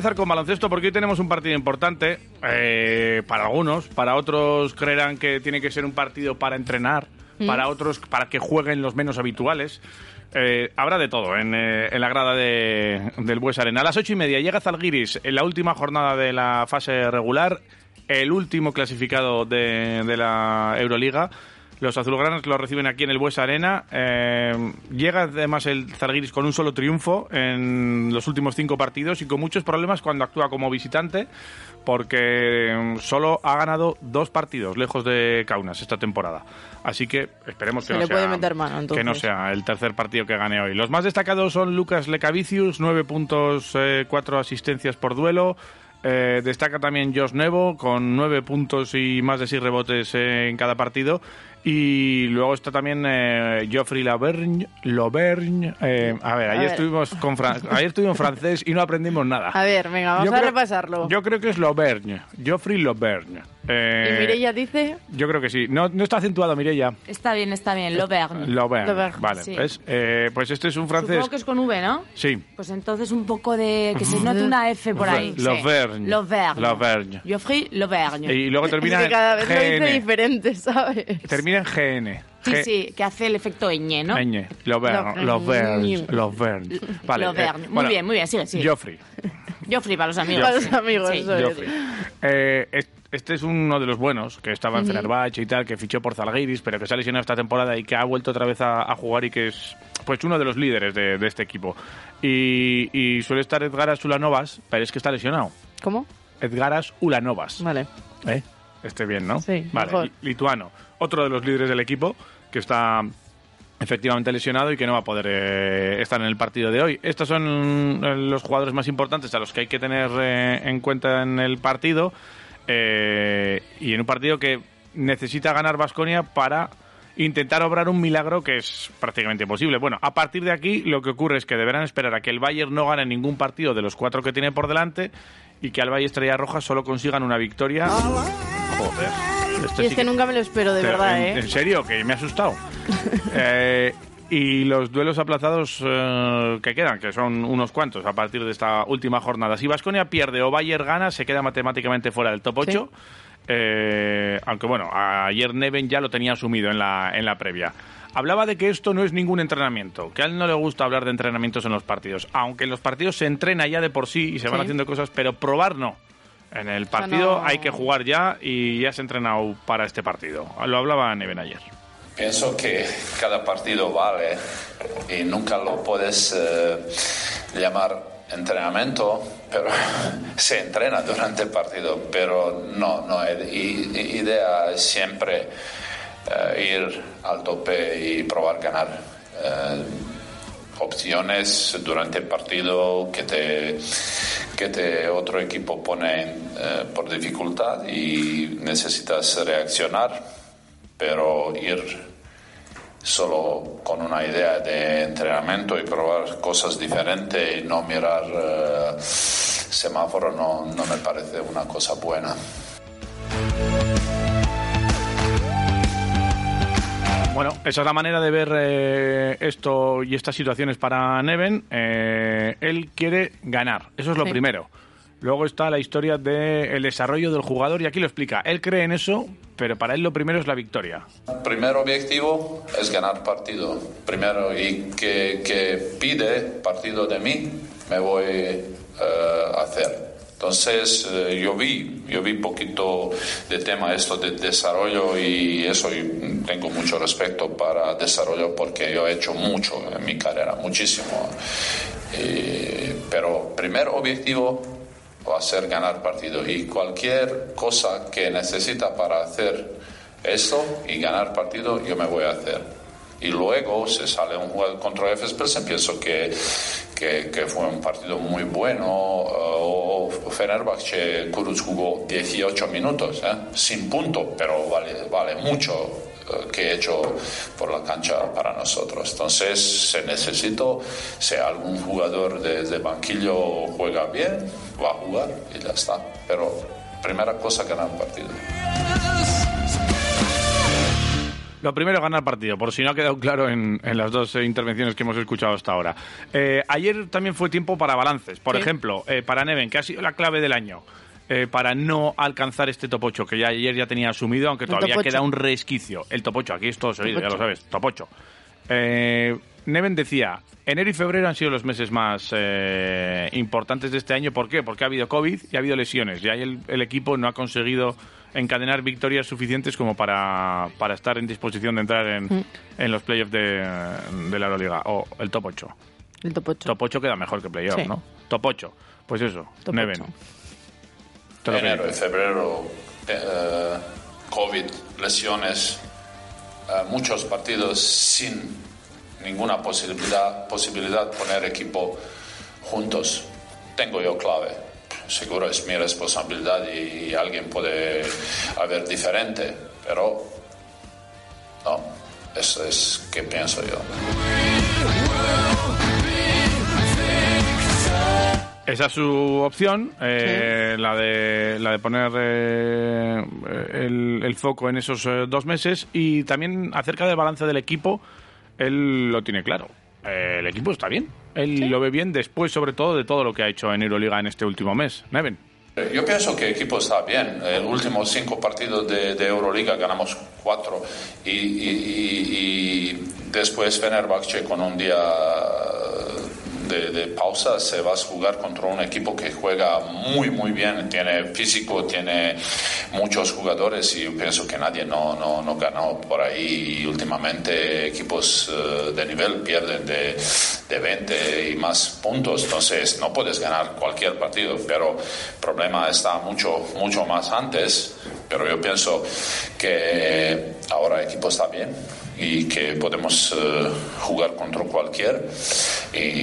empezar con baloncesto porque hoy tenemos un partido importante eh, para algunos, para otros creerán que tiene que ser un partido para entrenar, para otros para que jueguen los menos habituales. Eh, habrá de todo en, eh, en la grada de, del Bues Arena. A las ocho y media llega Zalgiris en la última jornada de la fase regular, el último clasificado de, de la Euroliga. Los azulgranas lo reciben aquí en el Bues Arena. Eh, llega además el Zalgiris con un solo triunfo en los últimos cinco partidos y con muchos problemas cuando actúa como visitante, porque mm, solo ha ganado dos partidos lejos de Kaunas esta temporada. Así que esperemos que Se no le sea puede meter mano, que no entonces. sea el tercer partido que gane hoy. Los más destacados son Lucas Lecavicius, nueve puntos, eh, cuatro asistencias por duelo. Eh, destaca también Josh Nevo con nueve puntos y más de seis rebotes en cada partido. Y luego está también eh, Geoffrey Lauvergne. Lauvergne, eh, a ver, A ayer ver. estuvimos con fran- ayer estuvimos francés y no aprendimos nada. A ver, venga, vamos Yo a creo- repasarlo. Yo creo que es Lauvergne. Geoffrey Lauvergne. Eh, y Mireia dice... Yo creo que sí. No, no está acentuado, Mireia. Está bien, está bien. L'Auvergne. Lauvergne. Lauvergne, Vale, sí. ¿ves? Eh, pues este es un francés. Supongo que es con V, ¿no? Sí. Pues entonces un poco de... que se note una F por ahí. sí. L'Auvergne. L'Auvergne. L'Auvergne. Geoffrey L'Auvergne. Y luego termina es que cada en vez lo dice diferente, ¿sabes? Termina en GN. Sí, G- sí, que hace el efecto ñ, ¿no? Ñ. L'Auvergne. L'Auvergne. L'Auvergne. L'Auvergne. Vale. L'Auvergne. eh, muy bueno, bien, muy bien, sigue, sigue. Geoffrey. Geoffrey para los amigos. Para los amigos, Sí. Geoffrey. Eh, es- este es uno de los buenos, que estaba en Fenerbahce y tal, que fichó por Zalgiris, pero que se ha lesionado esta temporada y que ha vuelto otra vez a, a jugar y que es pues uno de los líderes de, de este equipo. Y, y suele estar Edgaras Ulanovas, pero es que está lesionado. ¿Cómo? Edgaras Ulanovas. Vale. ¿Eh? Esté bien, ¿no? Sí, Vale, mejor. lituano. Otro de los líderes del equipo que está efectivamente lesionado y que no va a poder eh, estar en el partido de hoy. Estos son eh, los jugadores más importantes a los que hay que tener eh, en cuenta en el partido eh, y en un partido que necesita ganar Vasconia para intentar obrar un milagro que es prácticamente imposible. Bueno, a partir de aquí lo que ocurre es que deberán esperar a que el Bayern no gane ningún partido de los cuatro que tiene por delante y que Alba y Estrella Roja solo consigan una victoria. Joder. esto Y es sí que nunca me lo espero, de verdad, en, ¿eh? en serio, que me ha asustado. Eh, y los duelos aplazados eh, que quedan, que son unos cuantos a partir de esta última jornada. Si Vasconia pierde o Bayern gana, se queda matemáticamente fuera del top 8. Eh, aunque bueno, ayer Neven ya lo tenía asumido en la, en la previa. Hablaba de que esto no es ningún entrenamiento, que a él no le gusta hablar de entrenamientos en los partidos. Aunque en los partidos se entrena ya de por sí y se van haciendo cosas, pero probar no. En el partido no- hay que jugar ya y ya se ha entrenado para este partido. Lo hablaba Neven ayer. Pienso que cada partido vale y nunca lo puedes eh, llamar entrenamiento, pero se entrena durante el partido, pero no, no, idea es siempre eh, ir al tope y probar ganar. Eh, opciones durante el partido que te, que te otro equipo pone eh, por dificultad y necesitas reaccionar, pero ir solo con una idea de entrenamiento y probar cosas diferentes y no mirar eh, semáforo no, no me parece una cosa buena. Bueno, esa es la manera de ver eh, esto y estas situaciones para Neven. Eh, él quiere ganar, eso es lo Sí. primero. Luego está la historia del desarrollo del jugador y aquí lo explica. Él cree en eso, pero para él lo primero es la victoria. Primer objetivo es ganar partido. Primero, y que, que pide partido de mí, me voy eh, a hacer. Entonces, eh, yo vi, yo vi poquito de tema esto de desarrollo y eso y tengo mucho respeto para desarrollo porque yo he hecho mucho en mi carrera, muchísimo. Eh, pero primer objetivo va a ser ganar partido y cualquier cosa que necesita para hacer esto y ganar partido, yo me voy a hacer. Y luego se sale un juego contra Efes pienso que, que, que fue un partido muy bueno. O Fenerbahce, Kuruz jugó 18 minutos, ¿eh? sin punto, pero vale, vale mucho eh, que he hecho por la cancha para nosotros. Entonces, se necesita, si algún jugador desde de banquillo juega bien, va a jugar y ya está. Pero primera cosa, ganar partido. Lo primero ganar partido, por si no ha quedado claro en, en las dos eh, intervenciones que hemos escuchado hasta ahora. Eh, ayer también fue tiempo para balances. Por Sí. ejemplo, eh, para Neven, que ha sido la clave del año eh, para no alcanzar este top 8, que ya ayer ya tenía asumido, aunque todavía queda un resquicio. El top 8, aquí es todo seguido, ya lo sabes, top 8. Eh, Neven decía, enero y febrero han sido los meses más eh, importantes de este año. ¿Por qué? Porque ha habido COVID y ha habido lesiones. Y ahí el, equipo no ha conseguido encadenar victorias suficientes como para, para estar en disposición de entrar en, mm. en los playoffs de, de, la Euroliga. O el top 8. El top 8. Top 8 queda mejor que playoff, sí. ¿no? Top 8. Pues eso, top Neven enero y febrero, eh, COVID, lesiones, eh, muchos partidos sin ninguna posibilidad, posibilidad poner equipo juntos. Tengo yo clave. Seguro es mi responsabilidad y, y alguien puede haber diferente, pero no, eso es que pienso yo. Esa es su opción, eh, la, de, la de poner eh, el, el foco en esos eh, dos meses y también acerca del balance del equipo, él lo tiene claro. Eh, el equipo está bien, él lo ve bien después sobre todo de todo lo que ha hecho en Euroliga en este último mes. Neven. Yo pienso que el equipo está bien. El último cinco partidos de, de Euroliga ganamos cuatro y, y- y- y después Fenerbahce con un día de, de pausa se va a jugar contra un equipo que juega muy muy bien, tiene físico, tiene muchos jugadores y yo pienso que nadie no, no, no ganó por ahí y últimamente equipos eh, de nivel pierden de, de 20 y más puntos, entonces no puedes ganar cualquier partido, pero el problema está mucho, mucho más antes, pero yo pienso que ahora el equipo está bien y que podemos eh, jugar contra cualquier. Y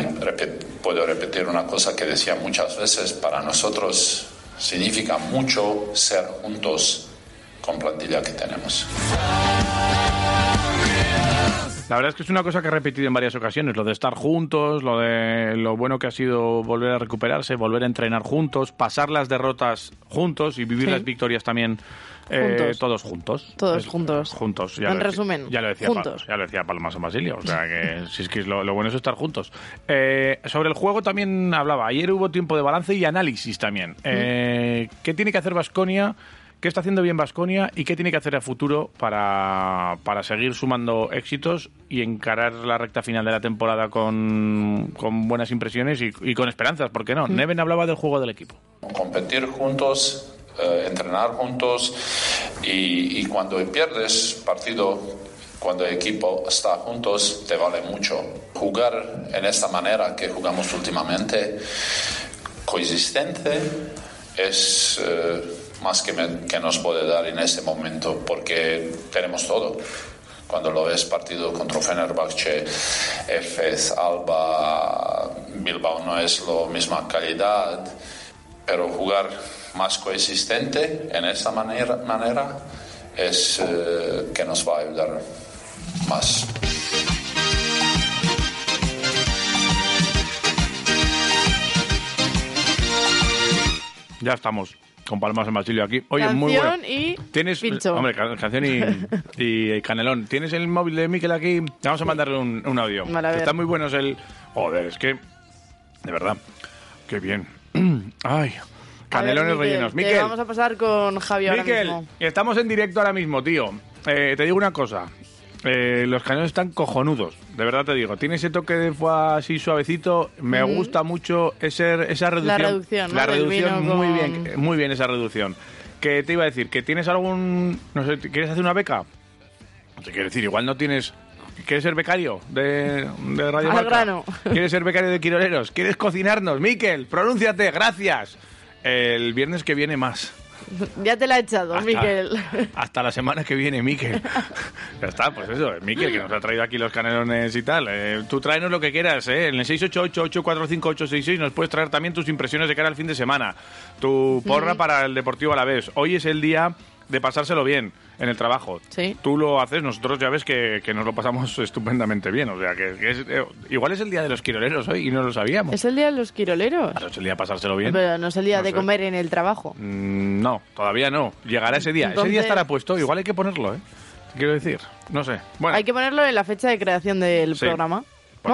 puedo repetir una cosa que decía muchas veces, para nosotros significa mucho ser juntos con plantilla que tenemos. La verdad es que es una cosa que he repetido en varias ocasiones, lo de estar juntos, lo de lo bueno que ha sido volver a recuperarse, volver a entrenar juntos, pasar las derrotas juntos y vivir Sí. las victorias también eh, Juntos. todos juntos. Todos Es- juntos. Juntos. ya En resumen, ya lo decía juntos. ya lo decía Palma San Basilio, o sea que si es que es lo, lo bueno es estar juntos. Eh, sobre el juego también hablaba. Ayer hubo tiempo de balance y análisis también. Eh, ¿Qué tiene que hacer Vasconia? ¿Qué está haciendo bien Vasconia y qué tiene que hacer a futuro para, para seguir sumando éxitos y encarar la recta final de la temporada con, con buenas impresiones y, y con esperanzas? ¿Por qué no? Neven hablaba del juego del equipo. competir juntos, eh, entrenar juntos y, y cuando pierdes partido, cuando el equipo está juntos, te vale mucho. Jugar en esta manera que jugamos últimamente, coexistente, es eh, más que, me- que nos puede dar en este momento porque tenemos todo. Cuando lo ves partido contra Fenerbahce, Efes, Alba, Bilbao no es la misma calidad, pero jugar más coexistente en esta manera, manera es eh, que nos va a ayudar más. Ya estamos con Palmas en Basilio aquí. Oye, muy Canción bueno. y Tienes, pincho. hombre, ca- canción y, y canelón. ¿Tienes el móvil de Miquel aquí? Vamos a mandarle un, un audio. Vale, a ver. Está muy bueno es el... Joder, es que... De verdad. Qué bien. Ay, Canelones Miquel, rellenos. que Miquel, vamos a pasar con Javi ahora Miquel, mismo. estamos en directo ahora mismo, tío. Eh, te digo una cosa. Eh, los canelones están cojonudos, de verdad te digo. Tiene ese toque de foie así suavecito. Me gusta mucho ese, esa reducción. reducción, ¿no? La reducción, muy con- bien, muy bien esa reducción. Que te iba a decir, que tienes algún, no sé, ¿quieres hacer una beca? Te quiero decir, igual no tienes. ¿Quieres ser becario de, de Radio Al grano. ¿Quieres ser becario de Quiroleros? ¿Quieres cocinarnos? Miquel, pronúnciate, gracias. El viernes que viene más. Ya te la he echado, Hasta- Miquel. Hasta la semana que viene, Miquel. ya está, pues eso, Miquel, que nos ha traído aquí los canelones y tal. Eh, tú tráenos lo que quieras, ¿eh? En el 688-845-866 nos puedes traer también tus impresiones de cara al fin de semana. Tu porra para el Deportivo a la vez. Hoy es el día de pasárselo bien en el trabajo. Sí. Tú lo haces, nosotros ya ves que, que nos lo pasamos estupendamente bien. O sea, que, que es, eh, igual es el día de los quiroleros hoy y no lo sabíamos. ¿Es el día de los quiroleros? Claro, es el día de pasárselo bien. Pero no es el día No de sé. comer en el trabajo. Mm, No, todavía no. Llegará ese día. Ese día estará puesto. Igual hay que ponerlo, ¿eh? Quiero decir, no sé. Bueno, Hay que ponerlo en la fecha de creación del Sí. programa.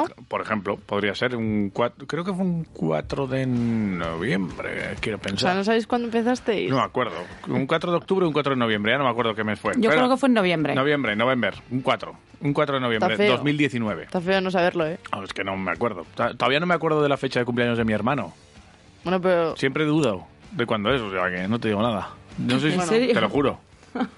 Por, ¿No? por ejemplo, podría ser un 4, creo que fue un 4 de noviembre, quiero O sea, pensar. ¿no sabéis cuándo empezasteis? No me acuerdo. Un 4 de octubre o un 4 de noviembre, ya no me acuerdo qué mes fue. Yo Pero- creo que fue en noviembre. Noviembre, noviembre, un 4. Un 4 de noviembre, Está feo. 2019. Está feo no saberlo, ¿eh? Ah, es que no me acuerdo. Todavía no me acuerdo de la fecha de cumpleaños de mi hermano. Bueno, pero... Siempre dudo de cuándo es, o sea que no te digo nada. No sé si, ¿En serio? te lo juro.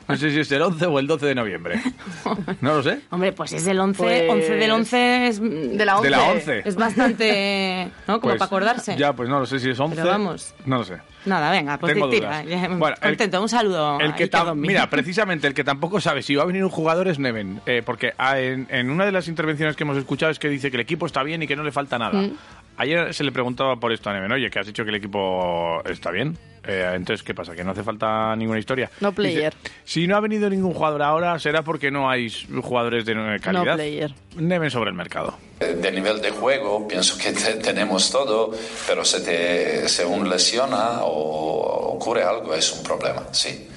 No sé si es el 11 o el 12 de noviembre. No lo sé. Hombre, pues es el 11, Pues- 11 del 11 es, De la 11. De la 11. es bastante, ¿no? Como Pues, para acordarse. Ya, pues no lo sé si es 11. Pero vamos. No lo sé. Nada, venga, pues Tengo tira. dudas. Bueno, el- contento, un saludo. El que mira, precisamente el que tampoco sabe si va a venir un jugador es Neven. eh, porque ah, en, en una de las intervenciones que hemos escuchado es que dice que el equipo está bien y que no le falta nada. Mm. Ayer se le preguntaba por esto a Neven. Oye, que has dicho que el equipo está bien. Eh, entonces, ¿qué pasa? ¿Que no hace falta ninguna historia? No player. Dice, si no ha venido ningún jugador ahora, será porque no hay jugadores de eh, calidad. No player. Neven sobre el mercado. De nivel de juego, pienso que te- tenemos todo, pero se te se un lesiona o ocurre algo, es un problema, sí.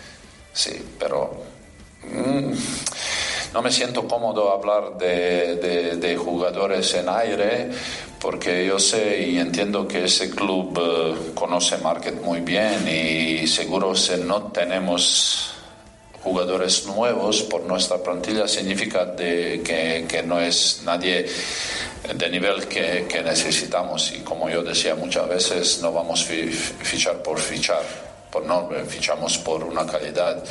Sí, pero mm, no me siento cómodo hablar de, de- de jugadores en aire porque yo sé y entiendo que ese club eh, conoce Market muy bien y seguro si no tenemos jugadores nuevos por nuestra plantilla significa de que, que no es nadie de nivel que, que necesitamos. Y como yo decía muchas veces no vamos a fi- fichar por fichar por no fichamos por una calidad.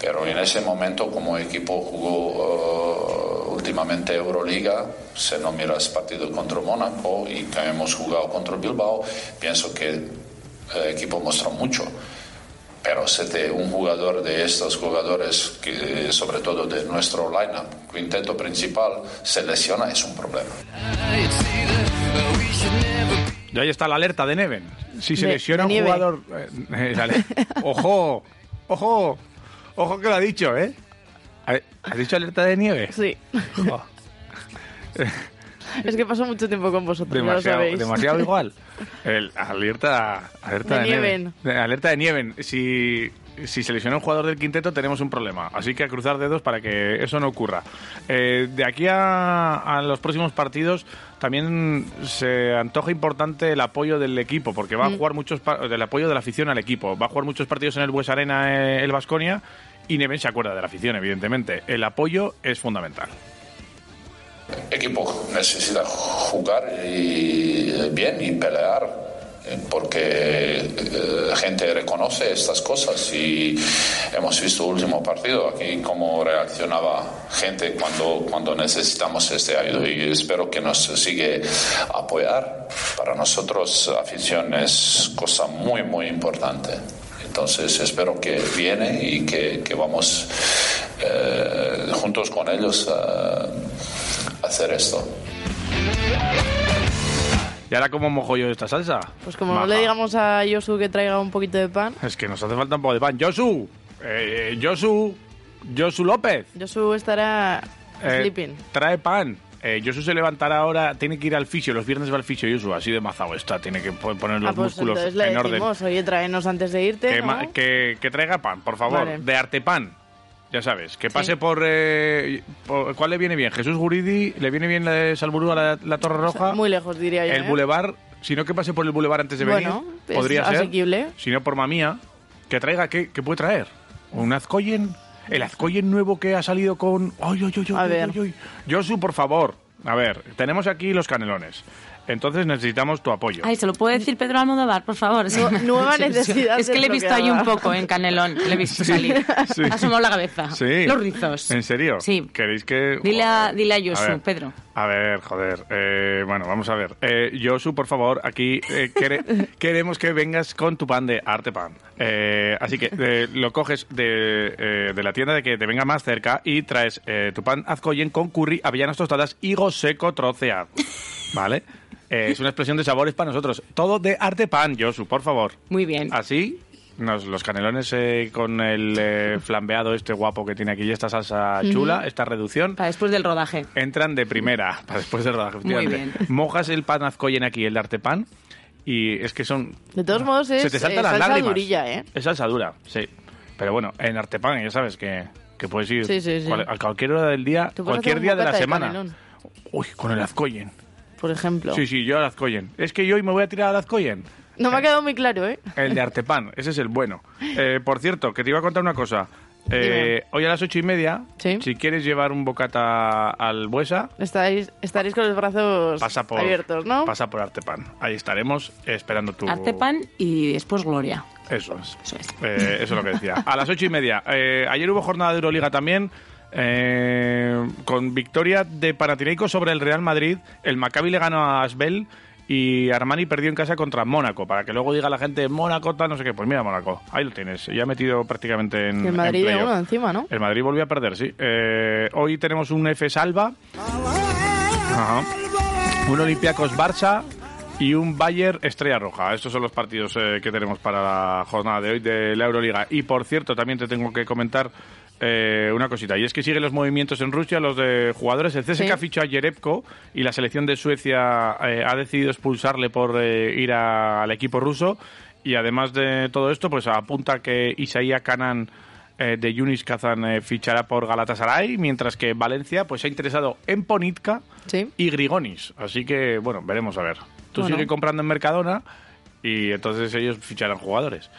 Pero en ese momento como equipo jugó eh, últimamente Euroliga si no miras partido contra Mónaco y que hemos jugado contra Bilbao pienso que el equipo mostró mucho pero si te- un jugador de estos jugadores, que, sobre todo de nuestro lineup, quinteto principal, se lesiona, es un problema. Y ahí está la alerta de Neven. Si se De- lesiona de un jugador. eh, eh, dale. ojo, ojo, ojo que lo ha dicho, ¿eh? ¿Ha- ¿Has dicho alerta de nieve? Sí. Es que paso mucho tiempo con vosotros, ya lo demasiado, sabéis. demasiado igual. El, alerta, alerta De de, Nieven. Neven. De- Alerta de Nieven. Si, si se lesiona un jugador del quinteto, tenemos un problema. Así que a cruzar dedos para que eso no ocurra. Eh, de aquí a, a los próximos partidos, también se antoja importante el apoyo del equipo, porque Mm. va a jugar muchos del apoyo de la afición al equipo. Va a jugar muchos partidos en el Bues Arena, eh, el Vasconia. Y Neven se acuerda de la afición, evidentemente. El apoyo es fundamental. Equipo necesita jugar y, bien y pelear, eh, porque eh, la gente reconoce estas cosas y hemos visto el último partido aquí cómo reaccionaba gente cuando, cuando necesitamos este ayuda y espero que nos sigue apoyar. Para nosotros afición es cosa muy muy importante. Entonces espero que viene y que, que vamos eh, juntos con ellos a hacer esto. ¿Y ahora cómo mojo yo esta salsa? Pues como no le digamos a Yosu que traiga un poquito de pan, Es que nos hace falta un poco de pan. Josu, eh, Josu, Josu López, Yosu estará eh, sleeping. trae pan. Eh, se levantará ahora, tiene que ir al fisio, los viernes va al fisio Josu, así de mazao está, tiene que po- poner los Ah, pues músculos entonces le en orden. decimos, oye, tráenos antes de irte, Que, que- que traiga pan, por favor, Vale. de Artepan. Ya sabes, que pase Sí. por, eh, por- ¿Cuál le viene bien? Jesús Guridi, ¿le viene bien la de Salburú a la, la Torre Roja? Muy lejos, diría yo. El ¿eh? Boulevard Si no que pase por el boulevard antes de Bueno, venir, es podría ser. asequible. Si no por mamía, que traiga, ¿qué, qué puede traer? ¿Un Azcoyen? El Azcoyen nuevo que ha salido con... ¡Ay, ay, ay, ay! A ay, ver. ay, ay! Josu, por favor. A ver, tenemos aquí los canelones. Entonces necesitamos tu apoyo. Ay, ¿se lo puede decir Pedro Almodóvar, por favor? Nueva necesidad Es que le he visto ahí un poco en Canelón, le he visto salir. sí. Ha asomado la cabeza. Sí. Los rizos. ¿En serio? Sí. ¿Queréis que...? Dile a, dile a Josu, ver. Pedro. A ver, joder. eh, bueno, vamos a ver. Eh, Josu, por favor, aquí eh, quere- queremos que vengas con tu pan de arte pan. Eh, así que eh, lo coges de, eh, de la tienda de que te venga más cerca y traes eh, tu pan azcoyen con curry, avellanas tostadas, higo seco troceado. ¿Vale? Es una expresión de sabores para nosotros. Todo de arte pan, Josu, por favor. Muy bien. Así, nos- los canelones eh, con el eh, flambeado este guapo que tiene aquí y esta salsa chula, esta reducción, Para después del rodaje. entran de primera para después del rodaje. Muy bien. Mojas el pan azcoyen aquí, el de artepan, y es que son... De todos modos, es se te saltan eh, las salsa lágrimas. durilla, ¿eh? Es salsa dura, sí. Pero bueno, en artepan ya sabes que, que puedes ir Sí, sí, sí. cual- a cualquier hora del día, cualquier día de la de semana. canelón, Uy, con el azcoyen. por ejemplo. Sí, sí, yo al azcoyen. Es que yo hoy me voy a tirar al azcoyen. No me ha quedado muy claro, ¿eh? El de Artepan, ese es el bueno. Eh, por cierto, que te iba a contar una cosa. Eh, hoy a las ocho y media, Sí. si quieres llevar un bocata al Buesa, Estaréis, estaréis con los brazos pasa por, abiertos, ¿no? pasa por Artepan. Ahí estaremos esperando tu... Artepan y después Gloria. Eso es. Eso es. Eh, eso es lo que decía. A las ocho y media. Eh, ayer hubo jornada de Euroliga también. eh, con victoria de Panathinaikos sobre el Real Madrid. El Maccabi le ganó a Asbel y Armani perdió en casa contra Mónaco. Para que luego diga la gente, Mónaco, tal, no sé qué. Pues mira, Mónaco, ahí lo tienes. Ya ha metido prácticamente en. El Madrid en encima, ¿no? El Madrid volvió a perder, sí. Eh, hoy tenemos un F Salva, Ajá. un Olympiacos Barça y un Bayern Estrella Roja. Estos son los partidos eh, que tenemos para la jornada de hoy de la Euroliga. Y por cierto, también te tengo que comentar eh, una cosita. Y es que siguen los movimientos en Rusia, los de jugadores. El CSKA Sí. fichó a Yerebko y la selección de Suecia eh, ha decidido expulsarle por eh, ir a- al equipo ruso. Y además de todo esto, pues apunta que Isaía Canan eh, de Yunis Kazan fichará por Galatasaray, mientras que Valencia pues se ha interesado en Ponitka Sí. y Grigonis. Así que, bueno, veremos a ver. Tú Bueno. sigue comprando en Mercadona y entonces ellos ficharán jugadores.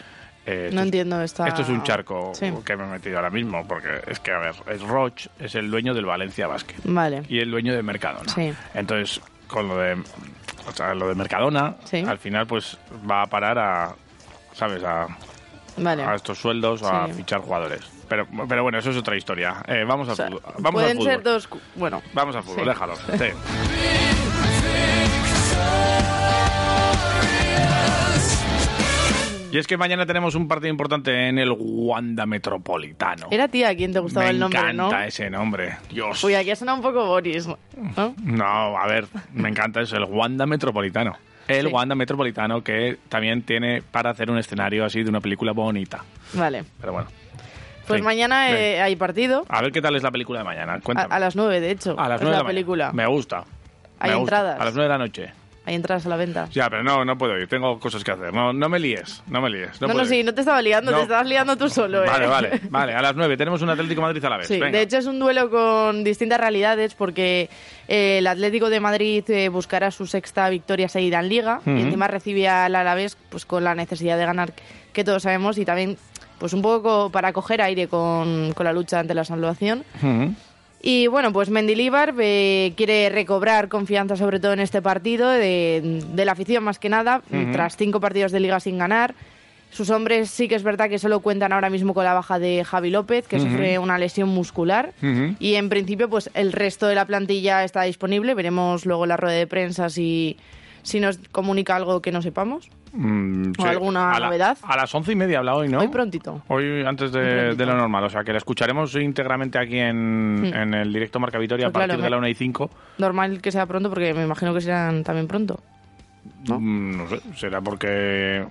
Eh, No es- entiendo esta... Esto es un charco Sí. que me he metido ahora mismo, porque es que, a ver, es Roch es el dueño del Valencia Basket Vale. y el dueño de Mercadona. Sí. Entonces, con lo de, o sea, lo de Mercadona, Sí. al final, pues va a parar a, ¿sabes? A, Vale. a estos sueldos, a fichar jugadores. Pero, pero bueno, eso es otra historia. Eh, vamos al O sea, al pueden fútbol. ser dos... Bueno. Vamos al fútbol, Sí. déjalo. Y es que mañana tenemos un partido importante en el Wanda Metropolitano. Era tía quien te gustaba Me el nombre, ¿no? encanta ese nombre. Dios. Uy, aquí ha sonado un poco Boris, ¿no? No, a ver, me encanta eso, el Wanda Metropolitano. El Sí. Wanda Metropolitano que también tiene para hacer un escenario así de una película bonita. Vale. Pero bueno. Pues Sí. mañana eh, hay partido. A ver qué tal es la película de mañana. A, Cuéntame. a las nueve, de hecho. A las es nueve la de película. Me gusta. Hay Me gusta. entradas. A las nueve de la noche. Hay entradas a la venta. Ya, pero no, no puedo ir. Tengo cosas que hacer. No, no me líes. No me líes. No, No, no, sí, no te estaba liando, No. te estabas liando tú solo, ¿eh? Vale, vale, vale. A las nueve tenemos un Atlético Madrid a la vez. Sí, Venga. de hecho es un duelo con distintas realidades porque eh, el Atlético de Madrid eh, buscará su sexta victoria seguida en Liga Ujú. y encima recibe al Alavés pues con la necesidad de ganar que todos sabemos y también pues un poco para coger aire con, con la lucha ante la salvación. Ujú. Y bueno, pues Mendilíbar eh, quiere recobrar confianza sobre todo en este partido de, de la afición más que nada, tras cinco partidos de liga sin ganar. Sus hombres sí que es verdad que solo cuentan ahora mismo con la baja de Javi López, que sufre una lesión muscular. Y en principio, pues el resto de la plantilla está disponible. Veremos luego la rueda de prensa si, si nos comunica algo que no sepamos. Mm, ¿O alguna A la- novedad? A las once y media habla hoy, ¿no? Hoy prontito. Hoy antes de, lo normal, o sea que la escucharemos íntegramente aquí en, en el directo Marca Vitoria Pues a partir claro, de la me- 1 y 5. Normal que sea pronto porque me imagino que serán también pronto. ¿No? Mm, No sé, será porque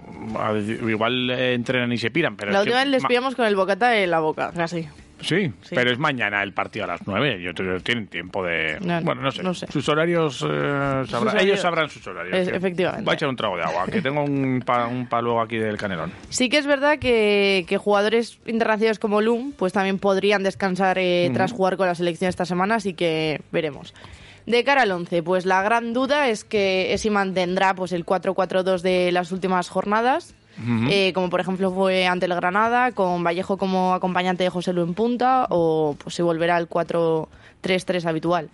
igual eh, entrenan y se piran. Pero la es que última vez les pillamos con el bocata en la boca, casi. Sí, Sí. pero es mañana el partido a las 9. Yo creo que tienen tiempo de. No, bueno, no sé. no sé. Sus horarios. eh, horarios- Ellos sabrán sus horarios. Es- efectivamente. Voy a echar un trago de agua, que tengo un, pa, un palo aquí del canelón. Sí que es verdad que, que jugadores internacionales como Lum pues también podrían descansar eh, tras jugar con la selección esta semana, así que veremos. De cara al 11, pues la gran duda es que es si mantendrá pues el 4-4-2 de las últimas jornadas, eh, como por ejemplo fue ante el Granada, con Vallejo como acompañante de José Lu en punta, o pues si volverá al 4-3-3 habitual.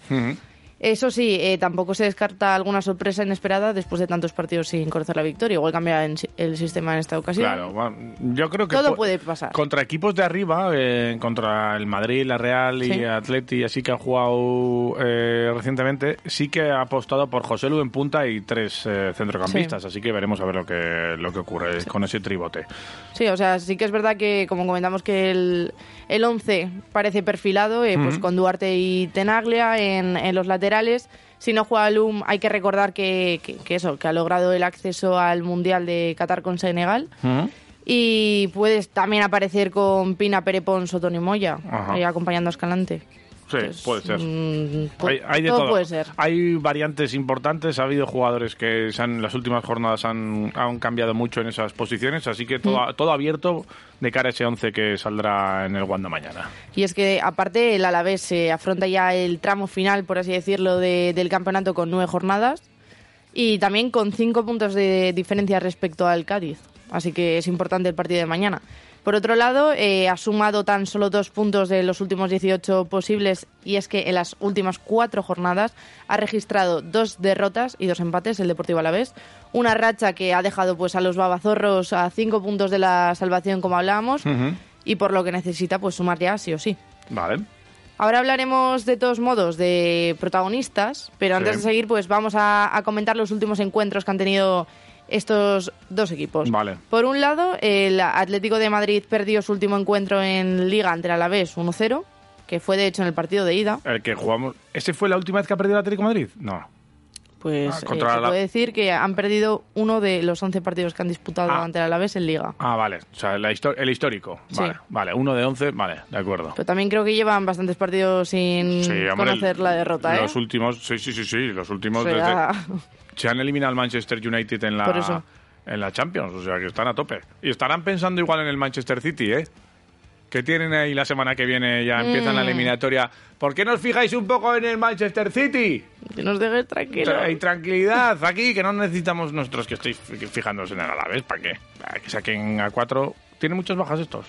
Eso sí, eh, tampoco se descarta alguna sorpresa inesperada después de tantos partidos sin conocer la victoria. Igual cambia en- el sistema en esta ocasión. Claro, bueno, yo creo que Todo pu- puede pasar. Contra equipos de arriba, eh, contra el Madrid, la Real y Sí. Atleti, así que han jugado eh, recientemente, sí que ha apostado por José Lu en punta y tres eh, centrocampistas, así que veremos a ver lo que, lo que ocurre con ese tribote. Sí, o sea, sí que es verdad que, como comentamos, que el, el 11 parece perfilado, eh, pues con Duarte y Tenaglia en, en los laterales. Si no juega Lum, hay que recordar que, que- que eso, que ha logrado el acceso al Mundial de Qatar con Senegal. Y puedes también aparecer con Pina, Perepons o Tony Moya, eh, acompañando a Escalante. Sí, Pues, puede ser. mm, pu- Hay, hay de todo todo. puede ser. Hay variantes importantes. Ha habido jugadores que se han- en las últimas jornadas han, han cambiado mucho en esas posiciones. Así que todo, Mm. todo abierto de cara a ese 11 que saldrá en el Wanda mañana. Y es que, aparte, el Alavés se afronta ya el tramo final, por así decirlo, de- del campeonato con nueve jornadas y también con cinco puntos de diferencia respecto al Cádiz. Así que es importante el partido de mañana. Por otro lado, eh, ha sumado tan solo dos puntos de los últimos 18 posibles y es que en las últimas cuatro jornadas ha registrado dos derrotas y dos empates el Deportivo Alavés. Una racha que ha dejado pues a los babazorros a cinco puntos de la salvación, como hablábamos, y por lo que necesita pues sumar ya sí o sí. Vale. Ahora hablaremos de todos modos de protagonistas, pero antes Sí. de seguir pues vamos a, a comentar los últimos encuentros que han tenido estos dos equipos. Vale. Por un lado, el Atlético de Madrid perdió su último encuentro en Liga ante el Alavés 1-0, que fue de hecho en el partido de ida. El que jugamos. ¿Ese fue la última vez que ha perdido el Atlético de Madrid? No. Pues Ah, eh, se puede decir que han perdido uno de los 11 partidos que han disputado Ah. ante el Alavés en Liga. Ah, vale. O sea, histo- el histórico. Sí. Vale. Vale. Uno de once. Vale. De acuerdo. Pero también creo que llevan bastantes partidos sin Sí, conocer la derrota, ¿eh? Los últimos. Sí, sí, sí, sí. Los últimos. O sea, desde- se han eliminado al Manchester United en Por la, eso. en la Champions. O sea, que están a tope. Y estarán pensando igual en el Manchester City, ¿eh? Que tienen ahí la semana que viene, ya empiezan Mm. la eliminatoria. ¿Por qué no os fijáis un poco en el Manchester City? que nos dejes tranquilos. Hay tranquilidad aquí, que no necesitamos nosotros que estéis fi- fijándoos en el Alavés. ¿Para qué? Para que saquen a cuatro. ¿Tienen muchas bajas estos?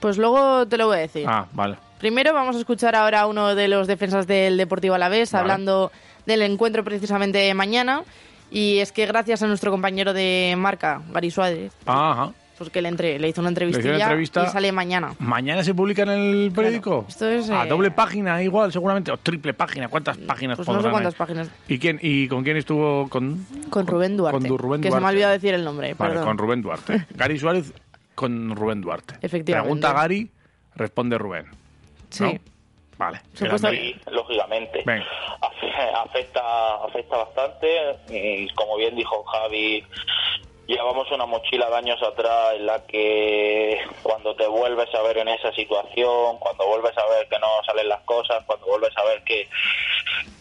Pues luego te lo voy a decir. Ah, vale. Primero vamos a escuchar ahora a uno de los defensas del Deportivo Alavés Vale. hablando del encuentro precisamente mañana. Y es que gracias a nuestro compañero de marca, Gary Suárez, Ajá. Pues que le, entre, le hizo una Le entrevista, hizo una entrevista. y sale mañana. ¿Mañana se publica en el periódico? Esto es, A eh, doble página, igual, seguramente. O triple página. ¿Cuántas páginas Pues no sé pondrán cuántas ahí? páginas. ¿Y, quién, ¿Y con quién estuvo? Con, Con Rubén Duarte. Con Du- Rubén que se me ha olvidado decir el nombre. Vale, perdón. con Rubén Duarte. Gary Suárez con Rubén Duarte. Efectivamente. Pregunta Gary, responde Rubén. Sí. ¿no? Vale. Sí, lógicamente. Venga. Afe- Afecta, afecta bastante. Y como bien dijo Javi, llevamos una mochila de años atrás en la que cuando te vuelves a ver en esa situación, cuando vuelves a ver que no salen las cosas, cuando vuelves a ver que,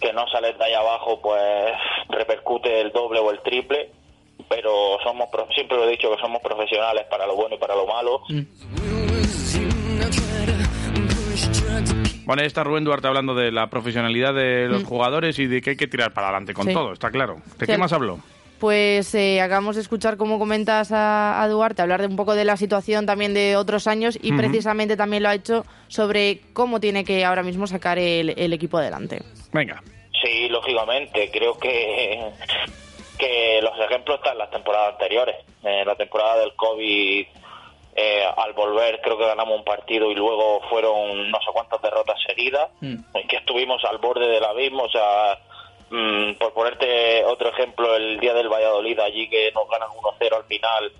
que no sales de ahí abajo, pues repercute el doble o el triple. Pero somos pro- siempre lo he dicho que somos profesionales para lo bueno y para lo malo. Bueno, ahí está Rubén Duarte hablando de la profesionalidad de los jugadores y de que hay que tirar para adelante con Mm. Sí. todo, está claro. ¿De Sí, qué más habló? Pues eh, acabamos de escuchar cómo comentas a, a Duarte, hablar de un poco de la situación también de otros años y precisamente también lo ha hecho sobre cómo tiene que ahora mismo sacar el, el equipo adelante. Venga. Sí, lógicamente. Creo que, que los ejemplos están en las temporadas anteriores. En la temporada del COVID, eh, al volver, creo que ganamos un partido y luego fueron no sé cuántas derrotas seguidas. En que estuvimos al borde del abismo. O sea, mm, por ponerte otro ejemplo, el día del Valladolid, allí que nos ganan 1-0 al final,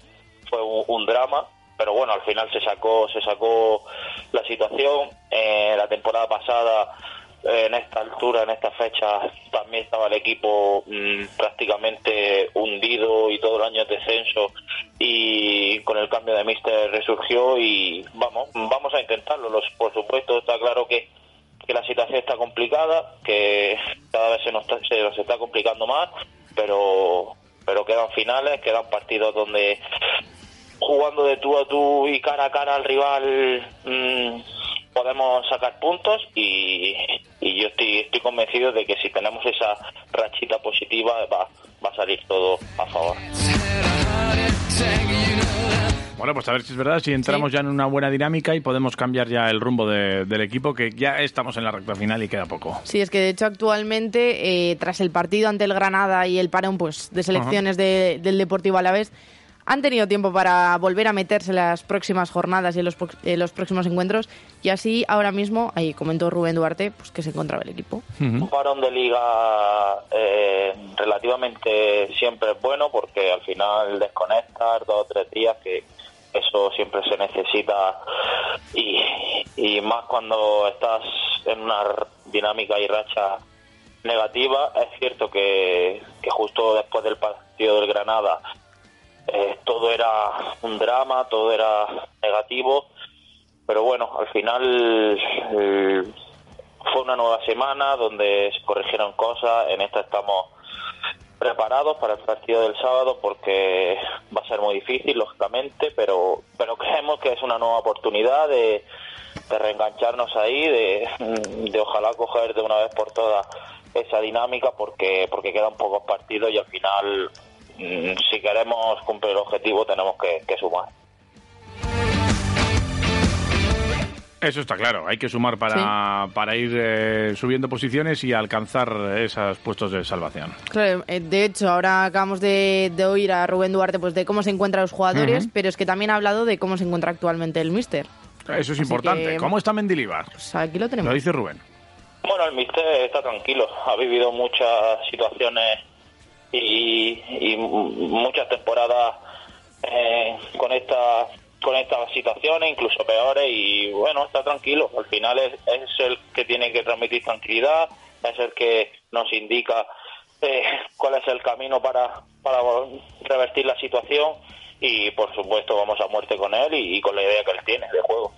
fue un, un drama. Pero bueno, al final se sacó, se sacó la situación. Eh, la temporada pasada en esta altura, en esta fecha, también estaba el equipo mm, prácticamente hundido y todo el año de descenso y con el cambio de míster resurgió y vamos, vamos a intentarlo. Los, por supuesto, está claro que, que la situación está complicada, que cada vez se nos, está- se nos está complicando más, pero, pero quedan finales, quedan partidos donde jugando de tú a tú y cara a cara al rival mm, podemos sacar puntos y, y yo estoy, estoy convencido de que si tenemos esa rachita positiva va, va a salir todo a favor. Bueno, pues a ver si es verdad, si entramos ya en una buena dinámica y podemos cambiar ya el rumbo de- del equipo, que ya estamos en la recta final y queda poco. Sí, es que de hecho actualmente, eh, tras el partido ante el Granada y el parón pues, de selecciones de- del Deportivo Alavés, han tenido tiempo para volver a meterse en las próximas jornadas y en los, en los próximos encuentros. Y así, ahora mismo, ahí comentó Rubén Duarte, pues que se encontraba el equipo. Un parón de liga eh, relativamente siempre es bueno porque al final desconectar dos o tres días que eso siempre se necesita y, más cuando estás en una dinámica y racha negativa. Es cierto que, que justo después del partido del Granada eh, todo era un drama, todo era negativo, pero bueno, al final fue una nueva semana donde se corrigieron cosas. En esta estamos preparados para el partido del sábado porque va a ser muy difícil, lógicamente, pero, pero creemos que es una nueva oportunidad de, de reengancharnos ahí, de, de ojalá coger de una vez por todas esa dinámica porque, porque quedan pocos partidos y al final, mm, si queremos cumplir el objetivo, tenemos que, que sumar. Eso está claro, hay que sumar para, para ir eh, subiendo posiciones y alcanzar esos puestos de salvación. Claro, eh, de hecho, ahora acabamos de, de oír a Rubén Duarte pues de cómo se encuentran los jugadores, pero es que también ha hablado de cómo se encuentra actualmente el míster. Eso es Así importante. que- ¿Cómo está Mendilibar? Pues aquí lo tenemos. Lo dice Rubén. Bueno, el Mister está tranquilo. Ha vivido muchas situaciones y, y muchas temporadas eh, con esta con estas situaciones, incluso peores, y bueno, está tranquilo. Al final es, es el que tiene que transmitir tranquilidad, es el que nos indica eh, cuál es el camino para, para revertir la situación y por supuesto vamos a muerte con él y, y con la idea que él tiene de juego.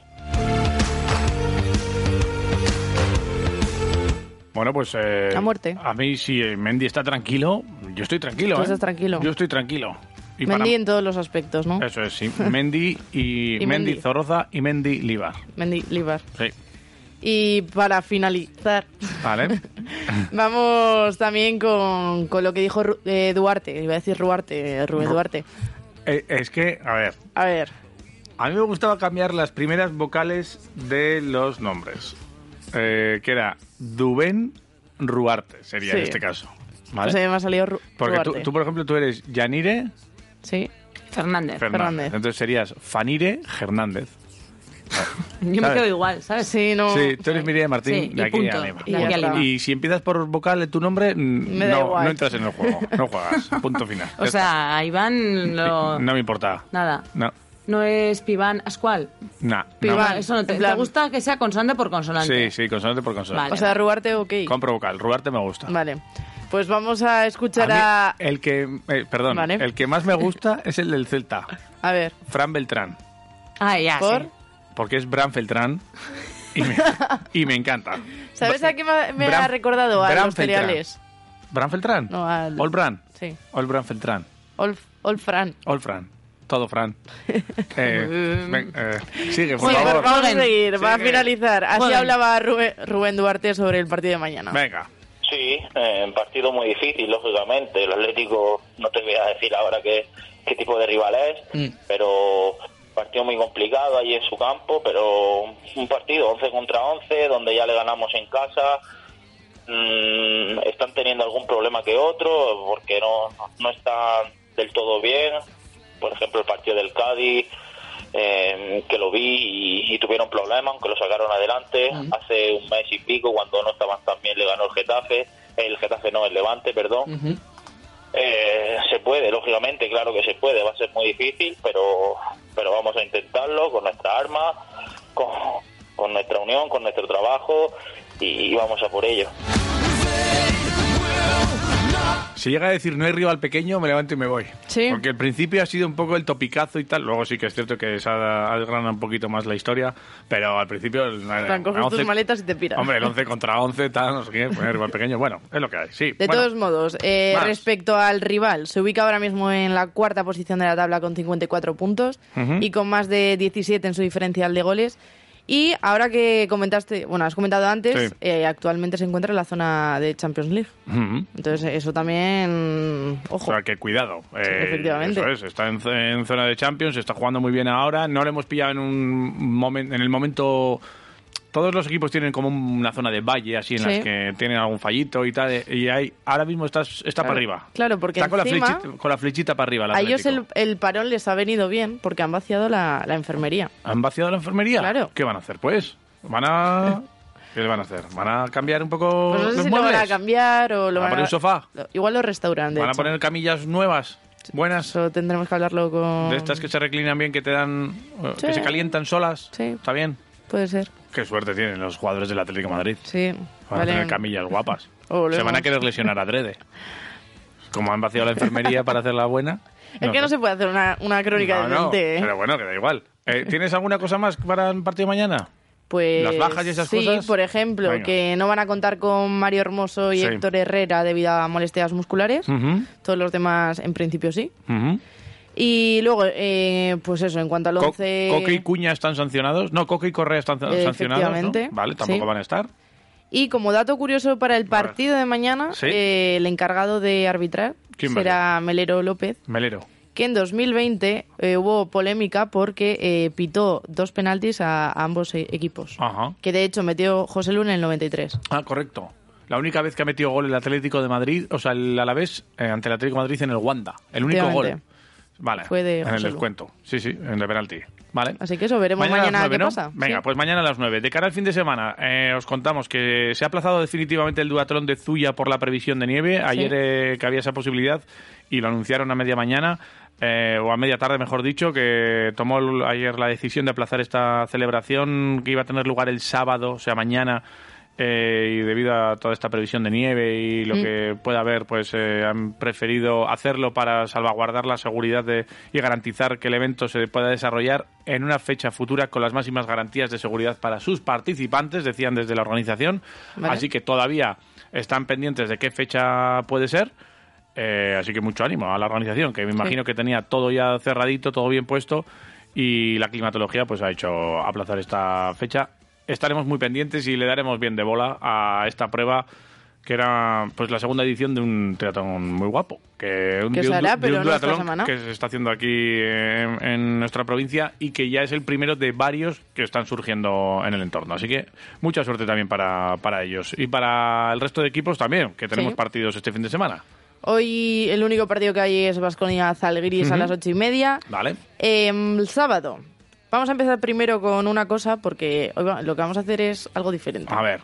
Bueno, pues... eh, A muerte. A mí, si Mendy está tranquilo, yo estoy tranquilo. Tú ¿eh? estás tranquilo. Yo estoy tranquilo. Y para- Mendy en todos los aspectos, ¿no? Eso es, sí. Mendy y, Y Mendy Mendy. Zorroza y Mendy Libar. Mendy, Libar. Sí. Y para finalizar, Vale. vamos también con, con lo que dijo Ru- eh, Duarte. Iba a decir Ruarte, Rubén Duarte. Eh, es que, a ver, A ver, a mí me gustaba cambiar las primeras vocales de los nombres. Eh, que era Dubén Ruarte, sería en este caso. ¿Vale? pues, eh, me ha salido Ru- Porque tú, Ruarte. tú, por ejemplo, tú eres Yanire Fernández. Fernández. Fernández. Entonces serías Fanire Hernández. Yo me ¿Sabes? quedo igual, ¿sabes? sí, no. Sí, tú eres Mireia Martín Sí, de y aquí punto. a Lima. Y. Y si empiezas por vocal de tu nombre, mm, Me da no, igual. no entras en el juego. No juegas. Punto final. O Ya sea, a Iván está. lo... No me importa. Nada. No. No es Piván Ascual. Nah, Pibán. no. No, eso no te, en plan- te gusta que sea consonante por consonante. Sí, sí, consonante por consonante. Vale. O sea, Ruarte, ok. Compro vocal. Ruarte me gusta. Vale. Pues vamos a escuchar A a... mí, el que, eh, perdón, Vale. el que más me gusta es el del Celta, A ver, Fran Beltrán, Ah, ya, ¿por? sí. porque es Bran Feltrán y me, y me encanta. ¿Sabes a qué me, me Bran- ha recordado? A Bran los Feltrán. cereales. ¿Bran Feltrán? No, al- Ol Bran. Sí. Ol Bran Feltrán. Ol, Ol Fran. Ol Fran. Todo Fran. Eh, ven, eh, sigue, por Sí, favor. vamos a seguir, va a finalizar. Así hablaba Rubén, Rubén Duarte sobre el partido de mañana. Venga. Sí, eh, un partido muy difícil, lógicamente. El Atlético, no te voy a decir ahora qué, qué tipo de rival es, pero partido muy complicado ahí en su campo, pero un partido 11 contra 11, donde ya le ganamos en casa. Mm, están teniendo algún problema que otro, porque no, no están del todo bien. Por ejemplo, el partido del Cádiz, eh, que lo vi y, y tuvieron problemas, aunque lo sacaron adelante. Hace un mes y pico, cuando no estaban tan bien, le ganó el Getafe. El Getafe no, el Levante, perdón. Eh, se puede, lógicamente, claro que se puede. Va a ser muy difícil, pero, pero vamos a intentarlo con nuestra arma, con, con nuestra unión, con nuestro trabajo y, y vamos a por ello. Si llega a decir no hay rival pequeño, me levanto y me voy. Sí. Porque al principio ha sido un poco el topicazo y tal. Luego sí que es cierto que se desgranado un poquito más la historia. Pero al principio. El, plan, coges tus maletas y te piras. Hombre, el 11 contra 11, tal, no sé qué. Pues rival pequeño. Bueno, es lo que hay, sí. De Bueno, todos modos, eh, respecto al rival, se ubica ahora mismo en la cuarta posición de la tabla con 54 puntos Ujú. y con más de 17 en su diferencial de goles. Y ahora que comentaste, bueno, has comentado antes, Sí. eh, actualmente se encuentra en la zona de Champions League. Entonces, eso también. O Ojo. sea, que cuidado. Eh, efectivamente. Eso es, está en, en zona de Champions, está jugando muy bien ahora. No le hemos pillado en un momento, en el momento. Todos los equipos tienen como una zona de valle, así en Sí. las que tienen algún fallito y tal. Y hay, ahora mismo está, está Claro. para arriba. Claro, porque está con la, flechita, con la flechita para arriba. el A ellos el, el parón les ha venido bien porque han vaciado la, la enfermería. ¿Han vaciado la enfermería? Claro. ¿Qué van a hacer, pues? ¿Van a...? ¿Qué le van a hacer? ¿Van a cambiar un poco Pues no sé los si lo van a cambiar o lo ¿Van a poner un sofá? Igual lo restauran, de ¿Van a poner camillas nuevas? ¿Buenas? Eso tendremos que hablarlo con... De estas que se reclinan bien, que te dan... eh, Sí. que se calientan solas. Sí. ¿Está bien? Puede ser, Qué suerte tienen los jugadores del Atlético de Madrid. sí. Van Vale. a tener camillas guapas. O volvemos. Se van a querer lesionar adrede. Como han vaciado la enfermería para hacerla buena. Es que no se puede hacer una, una crónica No, de no, mente, ¿eh? Pero bueno, que da igual. Eh, ¿Tienes alguna cosa más para el partido de mañana? Pues ¿Las bajas y esas sí, cosas? por ejemplo, Venga. que no van a contar con Mario Hermoso y Sí. Héctor Herrera debido a molestias musculares. Ujú, Todos los demás, en principio, sí. ujú. Y luego, eh, pues eso, en cuanto al Co- 11... Coque y Cuña están sancionados. No, Coque y Correa están sancionados. ¿no? Vale, tampoco sí. van a estar. Y como dato curioso para el partido de mañana, Sí. eh, el encargado de arbitrar ¿Quién va a será Melero López, Melero. que en 2020 eh, hubo polémica porque eh, pitó dos penaltis a, a ambos eh, equipos. Ajá. Que de hecho metió José Luna en el 93. Ah, correcto. La única vez que ha metido gol el Atlético de Madrid, o sea, el Alavés eh, ante el Atlético de Madrid en el Wanda. El único gol. Vale. Fue de en el descuento. Sí, sí, en el penalti. Vale. Así que eso, veremos mañana nueve, qué ¿no? pasa. Venga, Sí. pues mañana a las 9. De cara al fin de semana, eh, os contamos que se ha aplazado definitivamente el duatlón de Zuya por la previsión de nieve. Ayer eh, que había esa posibilidad y lo anunciaron a media mañana, eh, o a media tarde, mejor dicho, que tomó ayer la decisión de aplazar esta celebración que iba a tener lugar el sábado, o sea, mañana. Eh, y debido a toda esta previsión de nieve y lo Mm. que pueda haber, pues eh, han preferido hacerlo para salvaguardar la seguridad de- y garantizar que el evento se pueda desarrollar en una fecha futura con las máximas garantías de seguridad para sus participantes, decían desde la organización. Vale. Así que todavía están pendientes de qué fecha puede ser. Eh, así que mucho ánimo a la organización, que me imagino que tenía todo ya cerradito, todo bien puesto, y la climatología pues ha hecho aplazar esta fecha. Estaremos muy pendientes y le daremos bien de bola a esta prueba que era pues la segunda edición de un triatlón muy guapo que, un, Que de un- hará, de un no que se está haciendo aquí en, en nuestra provincia y que ya es el primero de varios que están surgiendo en el entorno. Así que mucha suerte también para, para ellos y para el resto de equipos también, que tenemos Sí. partidos este fin de semana. Hoy el único partido que hay es Vasconia Zalgiris a las ocho y media. Vale. Eh, el sábado. Vamos a empezar primero con una cosa porque hoy va- lo que vamos a hacer es algo diferente. A ver.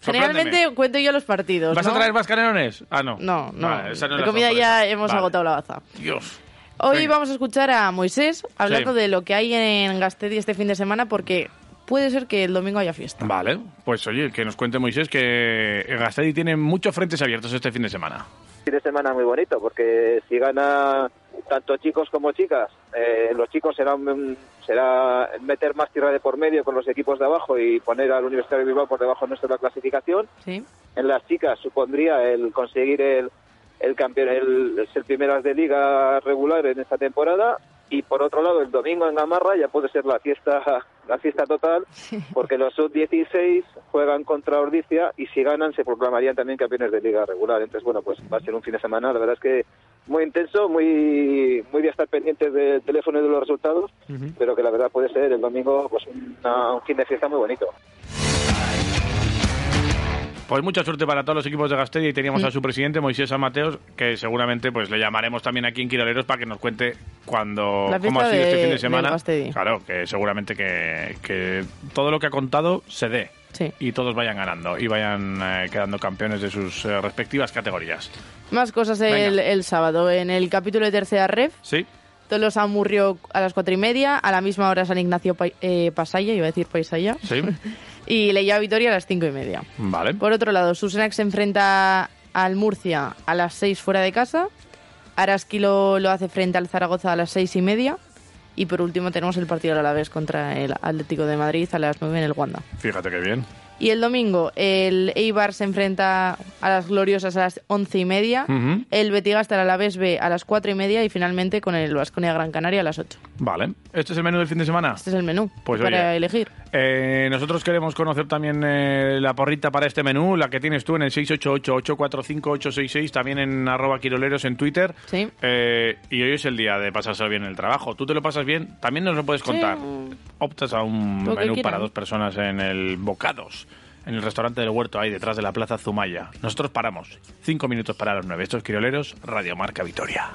Generalmente sorpréndeme. cuento yo los partidos. ¿Vas ¿no? a traer más canelones? Ah, no. No, no. Vale, esa no es de la comida sorpresa. ya hemos Vale. agotado la baza. Dios. Hoy Venga. vamos a escuchar a Moisés hablando Sí. de lo que hay en Gastedi este fin de semana porque puede ser que el domingo haya fiesta. Vale, pues oye, que nos cuente Moisés que Gastedi tiene muchos frentes abiertos este fin de semana. fin de semana muy bonito porque si gana tanto chicos como chicas, eh, los chicos será, un- será meter más tierra de por medio con los equipos de abajo y poner al Universitario de Bilbao por debajo nuestra la clasificación. ¿Sí? En las chicas supondría el conseguir el, el campeón, el ser primeras de liga regular en esta temporada y por otro lado el domingo en Gamarra ya puede ser la fiesta la fiesta total porque los sub 16 juegan contra Ordicia y si ganan se proclamarían también campeones de liga regular. Entonces bueno pues va a ser un fin de semana la verdad es que muy intenso muy muy de estar pendientes del teléfono y de los resultados pero que la verdad puede ser el domingo pues una- un fin de fiesta muy bonito Pues mucha suerte para todos los equipos de Gastedi y teníamos a su presidente Moisés San Mateos, que seguramente pues le llamaremos también aquí en Quiroleros para que nos cuente cuando cómo ha sido este fin de semana. Claro, que seguramente que, que todo lo que ha contado se dé. Sí. Y todos vayan ganando y vayan eh, quedando campeones de sus eh, respectivas categorías. Más cosas el, sábado. En el capítulo de tercera ref, ¿Sí? Tolosa Amurrio a las cuatro y media, a la misma hora San Ignacio Pa- eh, Pasaya, iba a decir Paisaya, ¿Sí? y Leia Vitoria a las cinco y media. vale. Por otro lado, Susenac se enfrenta al Murcia a las 6 fuera de casa. Araski lo, hace frente al Zaragoza a las seis y media. Y por último tenemos el partido del Alavés contra el Atlético de Madrid a las 9 en el Wanda. Fíjate qué bien. Y el domingo el Eibar se enfrenta a las gloriosas a las once y media, Ujú. el Betigasta a la vez B a las cuatro y media y finalmente con el Vasconia Gran Canaria a las 8. Vale. ¿Este es el menú del fin de semana? Este es el menú Pues para oye. elegir. Eh, nosotros queremos conocer también eh, la porrita para este menú, la que tienes tú en el 688-845-866, también en arroba quiroleros en Twitter. Sí. Eh, y hoy es el día de pasárselo bien en el trabajo. ¿Tú te lo pasas bien? También nos lo puedes contar. Optas a un Lo menú para dos personas en el Bocados, en el restaurante del huerto ahí detrás de la plaza Zumaya. Nosotros paramos. Cinco minutos para los nueve. Estos crioleros, Radio Marca Vitoria.